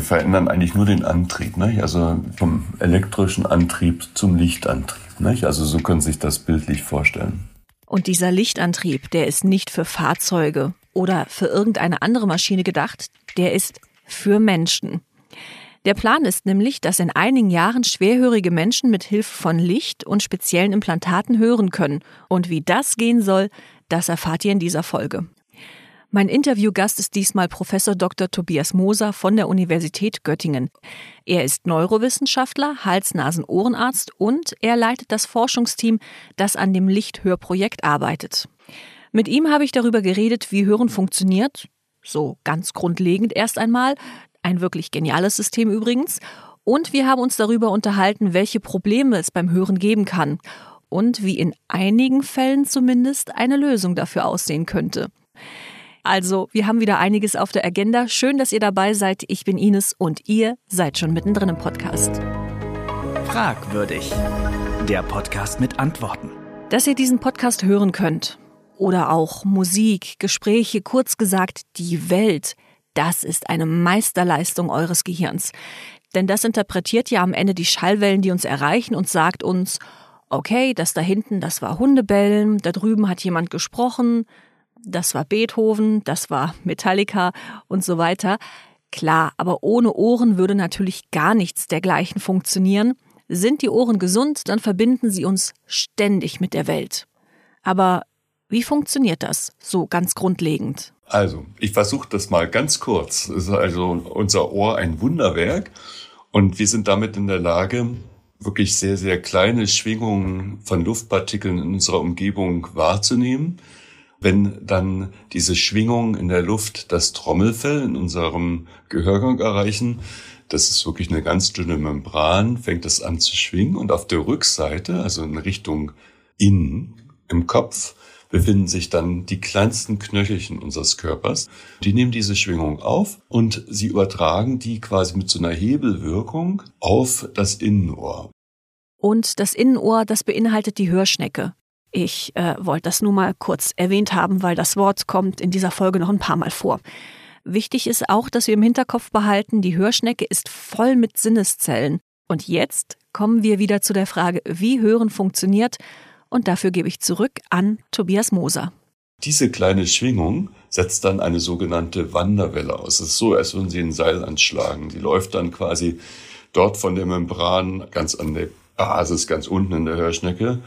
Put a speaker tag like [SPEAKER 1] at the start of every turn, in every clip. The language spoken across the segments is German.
[SPEAKER 1] wir verändern eigentlich nur den Antrieb, nicht? also vom elektrischen Antrieb zum Lichtantrieb. Nicht? Also so können Sie sich das bildlich vorstellen.
[SPEAKER 2] Und dieser Lichtantrieb, der ist nicht für Fahrzeuge oder für irgendeine andere Maschine gedacht, der ist für Menschen. Der Plan ist nämlich, dass in einigen Jahren schwerhörige Menschen mit Hilfe von Licht und speziellen Implantaten hören können. Und wie das gehen soll, das erfahrt ihr in dieser Folge. Mein Interviewgast ist diesmal Professor Dr. Tobias Moser von der Universität Göttingen. Er ist Neurowissenschaftler, Hals-Nasen-Ohrenarzt und er leitet das Forschungsteam, das an dem Lichthörprojekt arbeitet. Mit ihm habe ich darüber geredet, wie Hören funktioniert, so ganz grundlegend erst einmal, ein wirklich geniales System übrigens, und wir haben uns darüber unterhalten, welche Probleme es beim Hören geben kann und wie in einigen Fällen zumindest eine Lösung dafür aussehen könnte. Also, wir haben wieder einiges auf der Agenda. Schön, dass ihr dabei seid. Ich bin Ines und ihr seid schon mittendrin im Podcast.
[SPEAKER 3] Fragwürdig. Der Podcast mit Antworten.
[SPEAKER 2] Dass ihr diesen Podcast hören könnt oder auch Musik, Gespräche, kurz gesagt die Welt, das ist eine Meisterleistung eures Gehirns. Denn das interpretiert ja am Ende die Schallwellen, die uns erreichen und sagt uns, okay, das da hinten, das war Hundebellen, da drüben hat jemand gesprochen, das war Beethoven, das war Metallica und so weiter. Klar, aber ohne Ohren würde natürlich gar nichts dergleichen funktionieren. Sind die Ohren gesund, dann verbinden sie uns ständig mit der Welt. Aber wie funktioniert das so ganz grundlegend?
[SPEAKER 1] Also, ich versuche das mal ganz kurz. ist also unser Ohr ein Wunderwerk und wir sind damit in der Lage, wirklich sehr, sehr kleine Schwingungen von Luftpartikeln in unserer Umgebung wahrzunehmen wenn dann diese Schwingungen in der Luft das Trommelfell in unserem Gehörgang erreichen, das ist wirklich eine ganz dünne Membran, fängt es an zu schwingen und auf der Rückseite, also in Richtung innen im Kopf, befinden sich dann die kleinsten Knöchelchen unseres Körpers. Die nehmen diese Schwingung auf und sie übertragen die quasi mit so einer Hebelwirkung auf das Innenohr.
[SPEAKER 2] Und das Innenohr, das beinhaltet die Hörschnecke. Ich äh, wollte das nur mal kurz erwähnt haben, weil das Wort kommt in dieser Folge noch ein paar Mal vor. Wichtig ist auch, dass wir im Hinterkopf behalten, die Hörschnecke ist voll mit Sinneszellen. Und jetzt kommen wir wieder zu der Frage, wie Hören funktioniert. Und dafür gebe ich zurück an Tobias Moser.
[SPEAKER 1] Diese kleine Schwingung setzt dann eine sogenannte Wanderwelle aus. Es ist so, als würden Sie ein Seil anschlagen. Die läuft dann quasi dort von der Membran ganz an der Basis, ganz unten in der Hörschnecke,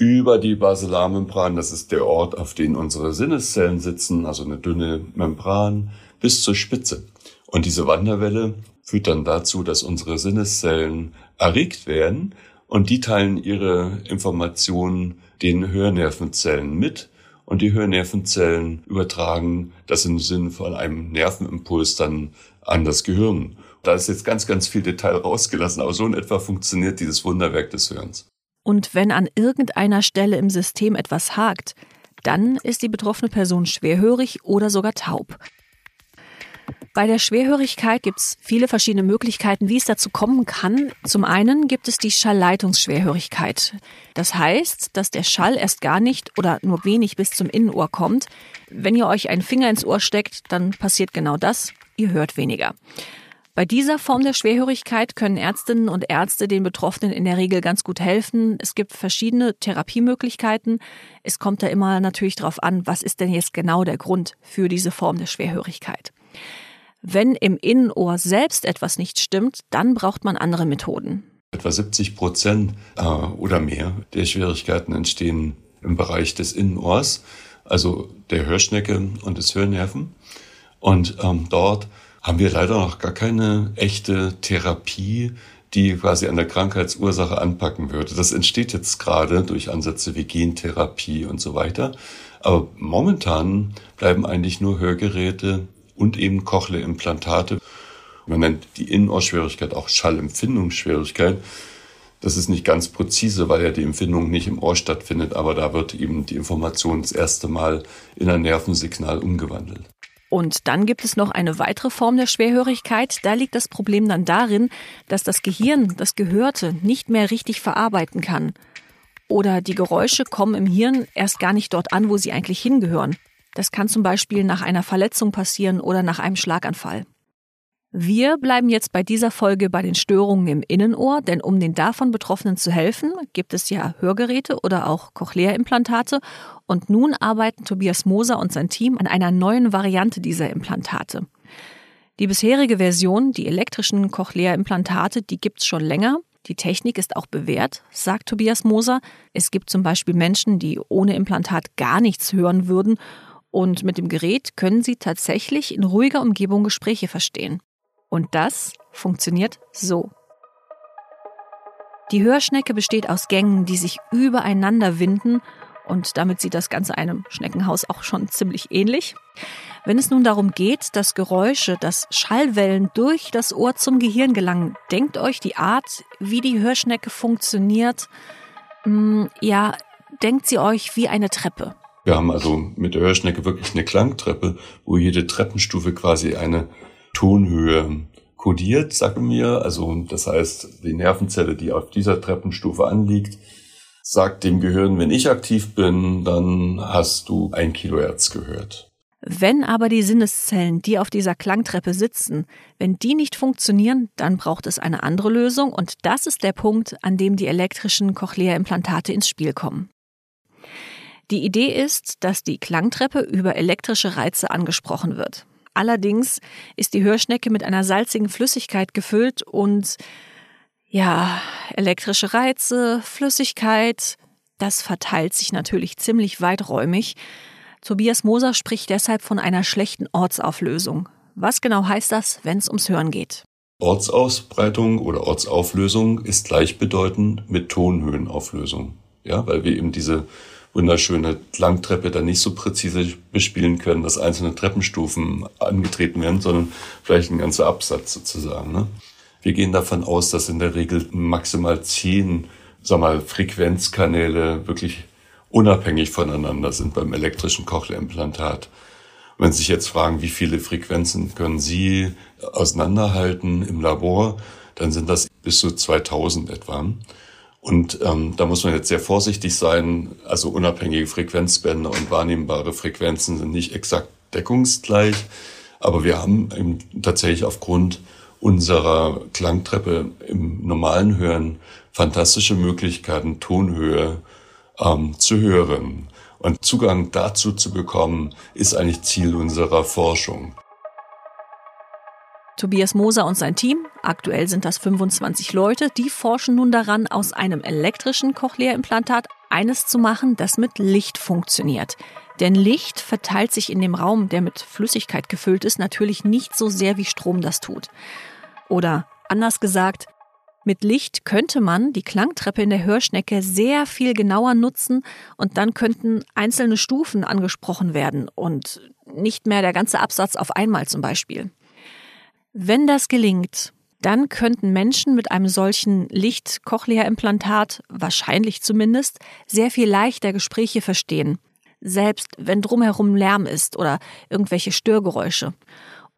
[SPEAKER 1] über die Basilarmembran, das ist der Ort, auf dem unsere Sinneszellen sitzen, also eine dünne Membran, bis zur Spitze. Und diese Wanderwelle führt dann dazu, dass unsere Sinneszellen erregt werden und die teilen ihre Informationen den Hörnervenzellen mit und die Hörnervenzellen übertragen das im Sinne von einem Nervenimpuls dann an das Gehirn. Da ist jetzt ganz, ganz viel Detail rausgelassen, aber so in etwa funktioniert dieses Wunderwerk des Hörens.
[SPEAKER 2] Und wenn an irgendeiner Stelle im System etwas hakt, dann ist die betroffene Person schwerhörig oder sogar taub. Bei der Schwerhörigkeit gibt es viele verschiedene Möglichkeiten, wie es dazu kommen kann. Zum einen gibt es die Schallleitungsschwerhörigkeit. Das heißt, dass der Schall erst gar nicht oder nur wenig bis zum Innenohr kommt. Wenn ihr euch einen Finger ins Ohr steckt, dann passiert genau das. Ihr hört weniger. Bei dieser Form der Schwerhörigkeit können Ärztinnen und Ärzte den Betroffenen in der Regel ganz gut helfen. Es gibt verschiedene Therapiemöglichkeiten. Es kommt da immer natürlich darauf an, was ist denn jetzt genau der Grund für diese Form der Schwerhörigkeit. Wenn im Innenohr selbst etwas nicht stimmt, dann braucht man andere Methoden.
[SPEAKER 1] Etwa 70 Prozent äh, oder mehr der Schwierigkeiten entstehen im Bereich des Innenohrs, also der Hörschnecke und des Hörnerven. Und ähm, dort haben wir leider noch gar keine echte Therapie, die quasi an der Krankheitsursache anpacken würde. Das entsteht jetzt gerade durch Ansätze wie Gentherapie und so weiter. Aber momentan bleiben eigentlich nur Hörgeräte und eben Cochlea-Implantate. Man nennt die Innenohrschwierigkeit auch Schallempfindungsschwierigkeit. Das ist nicht ganz präzise, weil ja die Empfindung nicht im Ohr stattfindet, aber da wird eben die Information das erste Mal in ein Nervensignal umgewandelt.
[SPEAKER 2] Und dann gibt es noch eine weitere Form der Schwerhörigkeit. Da liegt das Problem dann darin, dass das Gehirn das Gehörte nicht mehr richtig verarbeiten kann. Oder die Geräusche kommen im Hirn erst gar nicht dort an, wo sie eigentlich hingehören. Das kann zum Beispiel nach einer Verletzung passieren oder nach einem Schlaganfall. Wir bleiben jetzt bei dieser Folge bei den Störungen im Innenohr, denn um den davon Betroffenen zu helfen, gibt es ja Hörgeräte oder auch Cochlea-Implantate. Und nun arbeiten Tobias Moser und sein Team an einer neuen Variante dieser Implantate. Die bisherige Version, die elektrischen Cochlea-Implantate, die gibt's schon länger. Die Technik ist auch bewährt, sagt Tobias Moser. Es gibt zum Beispiel Menschen, die ohne Implantat gar nichts hören würden. Und mit dem Gerät können sie tatsächlich in ruhiger Umgebung Gespräche verstehen. Und das funktioniert so. Die Hörschnecke besteht aus Gängen, die sich übereinander winden und damit sieht das Ganze einem Schneckenhaus auch schon ziemlich ähnlich. Wenn es nun darum geht, dass Geräusche, dass Schallwellen durch das Ohr zum Gehirn gelangen, denkt euch die Art, wie die Hörschnecke funktioniert, hm, ja, denkt sie euch wie eine Treppe.
[SPEAKER 1] Wir haben also mit der Hörschnecke wirklich eine Klangtreppe, wo jede Treppenstufe quasi eine Tonhöhe kodiert, sagen wir. Also das heißt, die Nervenzelle, die auf dieser Treppenstufe anliegt, sagt dem Gehirn, wenn ich aktiv bin, dann hast du ein Kilohertz gehört.
[SPEAKER 2] Wenn aber die Sinneszellen, die auf dieser Klangtreppe sitzen, wenn die nicht funktionieren, dann braucht es eine andere Lösung und das ist der Punkt, an dem die elektrischen Cochlea-Implantate ins Spiel kommen. Die Idee ist, dass die Klangtreppe über elektrische Reize angesprochen wird. Allerdings ist die Hörschnecke mit einer salzigen Flüssigkeit gefüllt und ja, elektrische Reize, Flüssigkeit, das verteilt sich natürlich ziemlich weiträumig. Tobias Moser spricht deshalb von einer schlechten Ortsauflösung. Was genau heißt das, wenn es ums Hören geht?
[SPEAKER 1] Ortsausbreitung oder Ortsauflösung ist gleichbedeutend mit Tonhöhenauflösung. Ja, weil wir eben diese wunderschöne Langtreppe dann nicht so präzise bespielen können, dass einzelne Treppenstufen angetreten werden, sondern vielleicht ein ganzer Absatz sozusagen. Ne? Wir gehen davon aus, dass in der Regel maximal zehn sag mal, Frequenzkanäle wirklich unabhängig voneinander sind beim elektrischen Cochlea-Implantat. Wenn Sie sich jetzt fragen, wie viele Frequenzen können Sie auseinanderhalten im Labor, dann sind das bis zu 2000 etwa. Und ähm, da muss man jetzt sehr vorsichtig sein. Also unabhängige Frequenzbänder und wahrnehmbare Frequenzen sind nicht exakt deckungsgleich. Aber wir haben eben tatsächlich aufgrund unserer Klangtreppe im normalen Hören fantastische Möglichkeiten, Tonhöhe ähm, zu hören. Und Zugang dazu zu bekommen, ist eigentlich Ziel unserer Forschung.
[SPEAKER 2] Tobias Moser und sein Team, aktuell sind das 25 Leute, die forschen nun daran, aus einem elektrischen Cochlea-Implantat eines zu machen, das mit Licht funktioniert. Denn Licht verteilt sich in dem Raum, der mit Flüssigkeit gefüllt ist, natürlich nicht so sehr wie Strom das tut. Oder anders gesagt, mit Licht könnte man die Klangtreppe in der Hörschnecke sehr viel genauer nutzen und dann könnten einzelne Stufen angesprochen werden und nicht mehr der ganze Absatz auf einmal zum Beispiel. Wenn das gelingt, dann könnten Menschen mit einem solchen Licht-Cochlea-Implantat, wahrscheinlich zumindest, sehr viel leichter Gespräche verstehen. Selbst wenn drumherum Lärm ist oder irgendwelche Störgeräusche.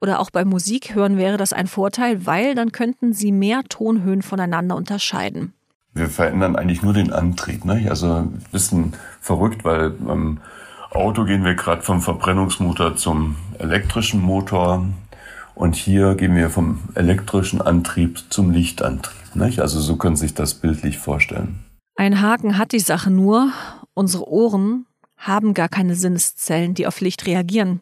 [SPEAKER 2] Oder auch bei Musik hören wäre das ein Vorteil, weil dann könnten sie mehr Tonhöhen voneinander unterscheiden.
[SPEAKER 1] Wir verändern eigentlich nur den Antrieb. Ne? Also ein bisschen verrückt, weil beim Auto gehen wir gerade vom Verbrennungsmotor zum elektrischen Motor. Und hier gehen wir vom elektrischen Antrieb zum Lichtantrieb. Nicht? Also so können Sie sich das bildlich vorstellen.
[SPEAKER 2] Ein Haken hat die Sache nur. Unsere Ohren haben gar keine Sinneszellen, die auf Licht reagieren.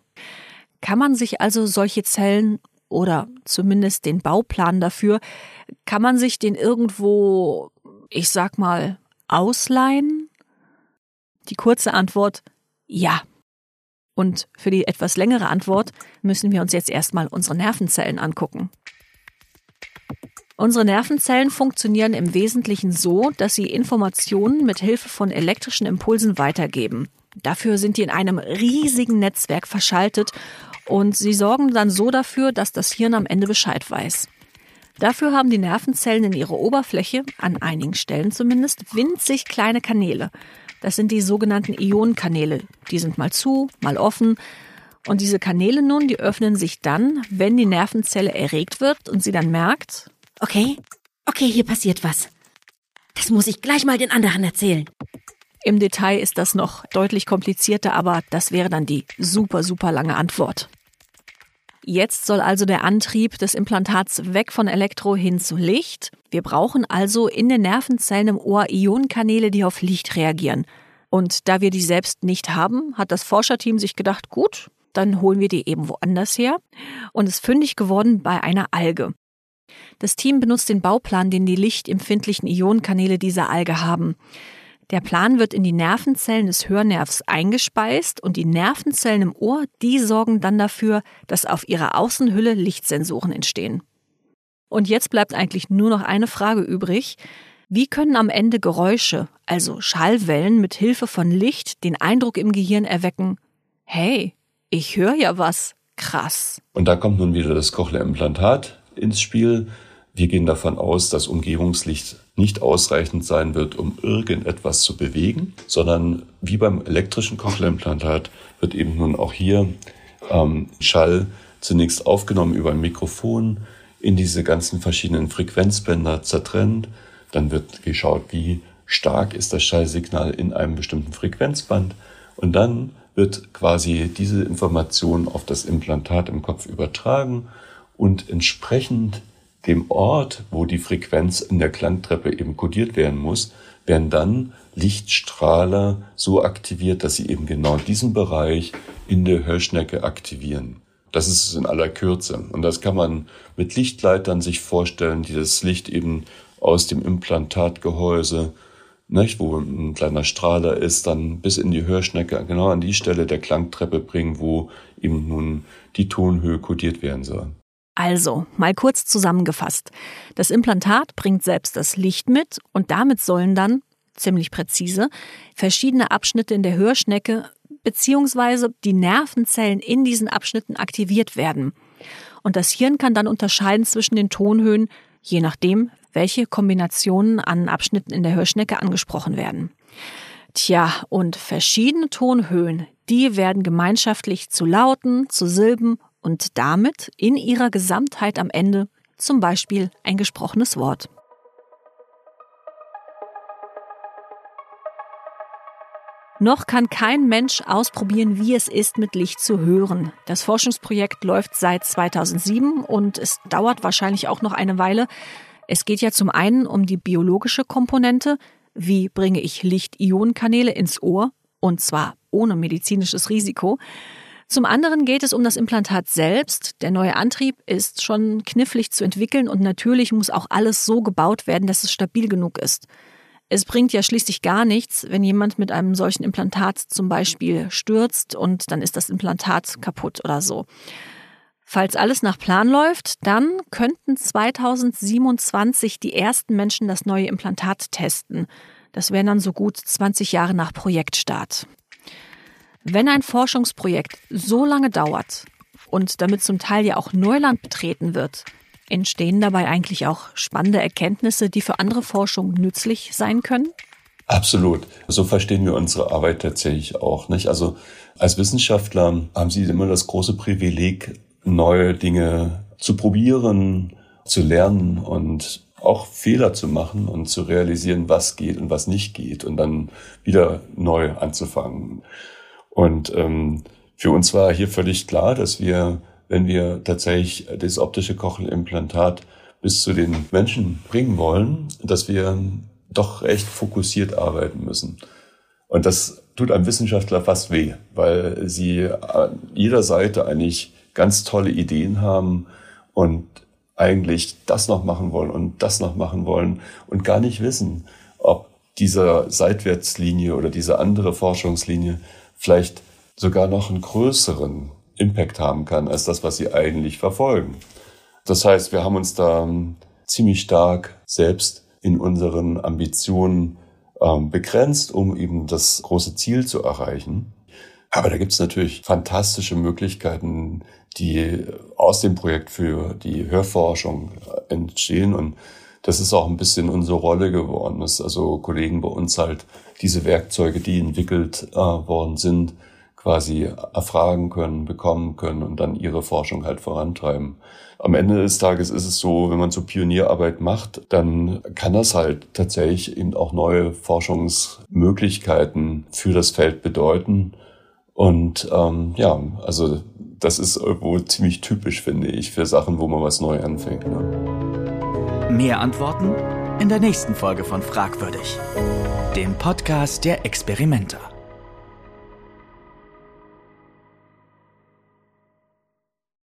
[SPEAKER 2] Kann man sich also solche Zellen oder zumindest den Bauplan dafür, kann man sich den irgendwo, ich sag mal, ausleihen? Die kurze Antwort, ja. Und für die etwas längere Antwort müssen wir uns jetzt erstmal unsere Nervenzellen angucken. Unsere Nervenzellen funktionieren im Wesentlichen so, dass sie Informationen mit Hilfe von elektrischen Impulsen weitergeben. Dafür sind die in einem riesigen Netzwerk verschaltet und sie sorgen dann so dafür, dass das Hirn am Ende Bescheid weiß. Dafür haben die Nervenzellen in ihrer Oberfläche, an einigen Stellen zumindest, winzig kleine Kanäle. Das sind die sogenannten Ionenkanäle. Die sind mal zu, mal offen. Und diese Kanäle nun, die öffnen sich dann, wenn die Nervenzelle erregt wird und sie dann merkt,
[SPEAKER 4] okay, okay, hier passiert was. Das muss ich gleich mal den anderen erzählen.
[SPEAKER 2] Im Detail ist das noch deutlich komplizierter, aber das wäre dann die super, super lange Antwort. Jetzt soll also der Antrieb des Implantats weg von Elektro hin zu Licht. Wir brauchen also in den Nervenzellen im Ohr Ionenkanäle, die auf Licht reagieren. Und da wir die selbst nicht haben, hat das Forscherteam sich gedacht, gut, dann holen wir die eben woanders her und ist fündig geworden bei einer Alge. Das Team benutzt den Bauplan, den die lichtempfindlichen Ionenkanäle dieser Alge haben. Der Plan wird in die Nervenzellen des Hörnervs eingespeist und die Nervenzellen im Ohr, die sorgen dann dafür, dass auf ihrer Außenhülle Lichtsensoren entstehen. Und jetzt bleibt eigentlich nur noch eine Frage übrig. Wie können am Ende Geräusche, also Schallwellen mit Hilfe von Licht, den Eindruck im Gehirn erwecken, hey, ich höre ja was. Krass.
[SPEAKER 1] Und da kommt nun wieder das Cochlea-Implantat ins Spiel. Wir gehen davon aus, dass Umgebungslicht nicht ausreichend sein wird, um irgendetwas zu bewegen, sondern wie beim elektrischen Cochlea-Implantat wird eben nun auch hier ähm, Schall zunächst aufgenommen über ein Mikrofon, in diese ganzen verschiedenen Frequenzbänder zertrennt. Dann wird geschaut, wie stark ist das Schallsignal in einem bestimmten Frequenzband. Und dann wird quasi diese Information auf das Implantat im Kopf übertragen und entsprechend dem Ort, wo die Frequenz in der Klangtreppe eben kodiert werden muss, werden dann Lichtstrahler so aktiviert, dass sie eben genau diesen Bereich in der Hörschnecke aktivieren. Das ist es in aller Kürze. Und das kann man mit Lichtleitern sich vorstellen, die das Licht eben aus dem Implantatgehäuse nicht, wo ein kleiner Strahler ist, dann bis in die Hörschnecke, genau an die Stelle der Klangtreppe bringen, wo eben nun die Tonhöhe kodiert werden soll.
[SPEAKER 2] Also, mal kurz zusammengefasst. Das Implantat bringt selbst das Licht mit und damit sollen dann, ziemlich präzise, verschiedene Abschnitte in der Hörschnecke bzw. die Nervenzellen in diesen Abschnitten aktiviert werden. Und das Hirn kann dann unterscheiden zwischen den Tonhöhen, je nachdem, welche Kombinationen an Abschnitten in der Hörschnecke angesprochen werden. Tja, und verschiedene Tonhöhen, die werden gemeinschaftlich zu Lauten, zu Silben und damit in ihrer Gesamtheit am Ende zum Beispiel ein gesprochenes Wort. Noch kann kein Mensch ausprobieren, wie es ist, mit Licht zu hören. Das Forschungsprojekt läuft seit 2007 und es dauert wahrscheinlich auch noch eine Weile, es geht ja zum einen um die biologische Komponente, wie bringe ich Licht-Ionen-Kanäle ins Ohr, und zwar ohne medizinisches Risiko. Zum anderen geht es um das Implantat selbst. Der neue Antrieb ist schon knifflig zu entwickeln und natürlich muss auch alles so gebaut werden, dass es stabil genug ist. Es bringt ja schließlich gar nichts, wenn jemand mit einem solchen Implantat zum Beispiel stürzt und dann ist das Implantat kaputt oder so. Falls alles nach Plan läuft, dann könnten 2027 die ersten Menschen das neue Implantat testen. Das wären dann so gut 20 Jahre nach Projektstart. Wenn ein Forschungsprojekt so lange dauert und damit zum Teil ja auch Neuland betreten wird, entstehen dabei eigentlich auch spannende Erkenntnisse, die für andere Forschung nützlich sein können?
[SPEAKER 1] Absolut. So verstehen wir unsere Arbeit tatsächlich auch, nicht? Also als Wissenschaftler haben Sie immer das große Privileg, neue Dinge zu probieren, zu lernen und auch Fehler zu machen und zu realisieren, was geht und was nicht geht und dann wieder neu anzufangen. Und ähm, für uns war hier völlig klar, dass wir, wenn wir tatsächlich das optische Kochelimplantat bis zu den Menschen bringen wollen, dass wir doch recht fokussiert arbeiten müssen. Und das tut einem Wissenschaftler fast weh, weil sie an jeder Seite eigentlich ganz tolle Ideen haben und eigentlich das noch machen wollen und das noch machen wollen und gar nicht wissen, ob diese Seitwärtslinie oder diese andere Forschungslinie vielleicht sogar noch einen größeren Impact haben kann als das, was sie eigentlich verfolgen. Das heißt, wir haben uns da ziemlich stark selbst in unseren Ambitionen ähm, begrenzt, um eben das große Ziel zu erreichen. Aber da gibt es natürlich fantastische Möglichkeiten, die aus dem Projekt für die Hörforschung entstehen. Und das ist auch ein bisschen unsere Rolle geworden, dass also Kollegen bei uns halt diese Werkzeuge, die entwickelt äh, worden sind, quasi erfragen können, bekommen können und dann ihre Forschung halt vorantreiben. Am Ende des Tages ist es so, wenn man so Pionierarbeit macht, dann kann das halt tatsächlich eben auch neue Forschungsmöglichkeiten für das Feld bedeuten. Und ähm, ja, also das ist irgendwo ziemlich typisch, finde ich, für Sachen, wo man was neu anfängt. Ne?
[SPEAKER 3] Mehr Antworten in der nächsten Folge von Fragwürdig, dem Podcast der Experimenter.